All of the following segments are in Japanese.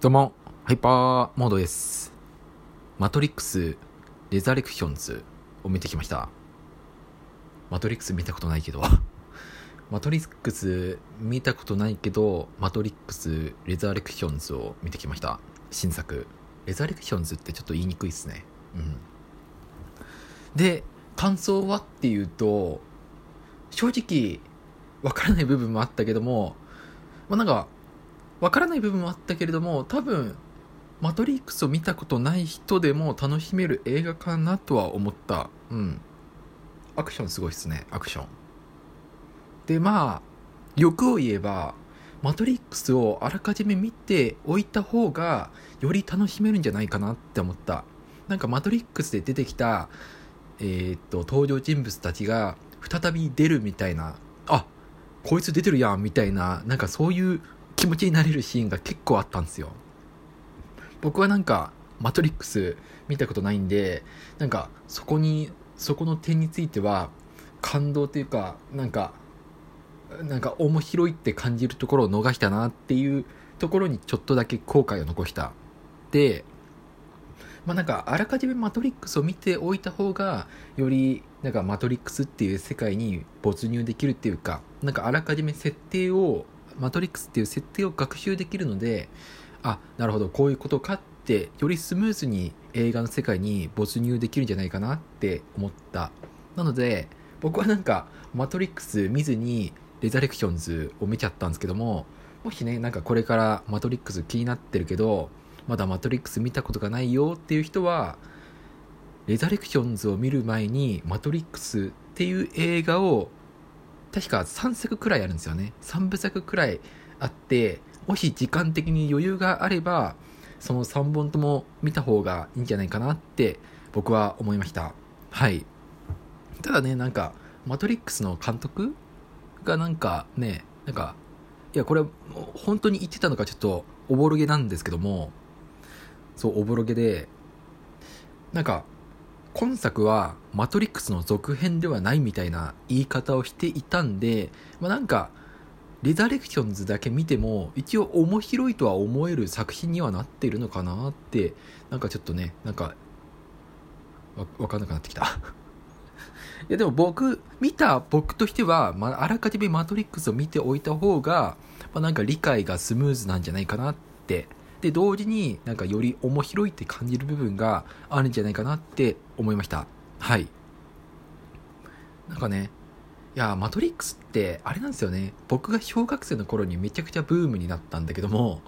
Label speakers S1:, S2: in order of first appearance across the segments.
S1: どうも、ハイパーモードです。マトリックス・レザレクションズを見てきました。マトリックス見たことないけど、マトリックス見たことないけど、マトリックス・レザレクションズを見てきました。新作。レザレクションズってちょっと言いにくいですね。うん。で、感想はっていうと、正直、わからない部分もあったけども、まあなんか、わからない部分もあったけれども多分マトリックスを見たことない人でも楽しめる映画かなとは思った。うん。アクションすごいっすね。アクション。でまあ欲を言えばマトリックスをあらかじめ見ておいた方がより楽しめるんじゃないかなって思った。なんかマトリックスで出てきたえーっと登場人物たちが再び出るみたいな。あこいつ出てるやんみたいななんかそういう気持ちになれるシーンが結構あったんですよ。僕はなんかマトリックス見たことないんでなんかそこにそこの点については感動というかなんかなんか面白いって感じるところを逃したなっていうところにちょっとだけ後悔を残した。でまあなんかあらかじめマトリックスを見ておいた方がよりなんかマトリックスっていう世界に没入できるっていうかなんかあらかじめ設定をマトリックスっていう設定を学習できるのであなるほどこういうことかってよりスムーズに映画の世界に没入できるんじゃないかなって思った。なので僕はなんかマトリックス見ずにレザレクションズを見ちゃったんですけどももしねなんかこれからマトリックス気になってるけどまだマトリックス見たことがないよっていう人はレザレクションズを見る前にマトリックスっていう映画を確か3作くらいあるんですよね。3部作くらいあってもし時間的に余裕があればその3本とも見た方がいいんじゃないかなって僕は思いました。はい。ただねなんかマトリックスの監督がなんかねなんかいやこれ本当に言ってたのかちょっとおぼろげなんですけどもそうおぼろげでなんか今作はマトリックスの続編ではないみたいな言い方をしていたんで、まあ、なんかレザレクションズだけ見ても一応面白いとは思える作品にはなっているのかなってなんかちょっとねなんかわ分かんなくなってきた。いやでも僕見た僕としては、まあ、あらかじめマトリックスを見ておいた方が、まあ、なんか理解がスムーズなんじゃないかなってで同時になんかより面白いって感じる部分があるんじゃないかなって思いました。はい。なんかねいやマトリックスってあれなんですよね。僕が小学生の頃にめちゃくちゃブームになったんだけども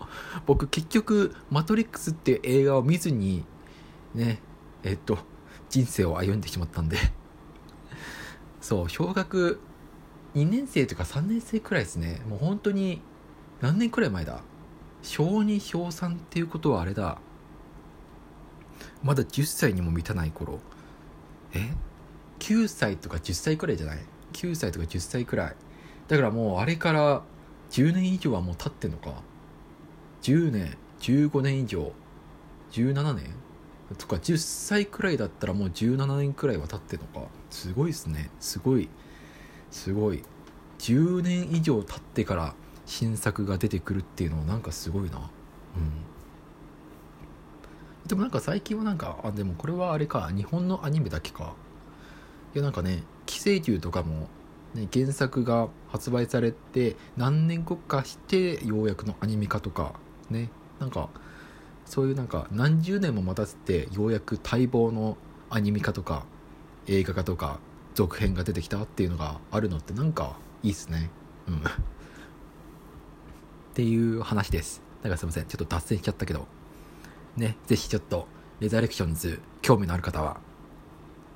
S1: 僕結局マトリックスっていう映画を見ずにねえっと人生を歩んでしまったんで。そう小学2年生とか3年生くらいですね。もう本当に何年くらい前だ？小2小3っていうことはあれだ。まだ10歳にも満たない頃。え？9歳とか10歳くらいじゃない？9歳とか10歳くらい。だからもうあれから10年以上はもう経ってんのか。10年15年以上。17年？とか10歳くらいだったらもう17年くらいは経ってんのか。すごいですね。すごい。すごい。10年以上経ってから新作が出てくるっていうのはなんかすごいな。うん。でもなんか最近はなんかあでもこれはあれか日本のアニメだけか。いやなんかね寄生獣とかも、ね、原作が発売されて何年後かしてようやくのアニメ化とかね。なんかそういうなんか何十年も待たせてようやく待望のアニメ化とか映画化とか続編が出てきたっていうのがあるのってなんかいいっすね。うん。っていう話です。だからすいません。ちょっと脱線しちゃったけど。ねぜひちょっとレザレクションズ興味のある方は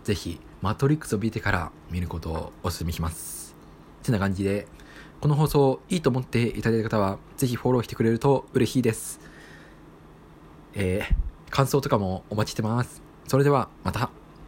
S1: ぜひマトリックスを見てから見ることをお勧めします。てな感じでこの放送いいと思っていただいた方はぜひフォローしてくれると嬉しいです。えー、感想とかもお待ちしてます。それではまた。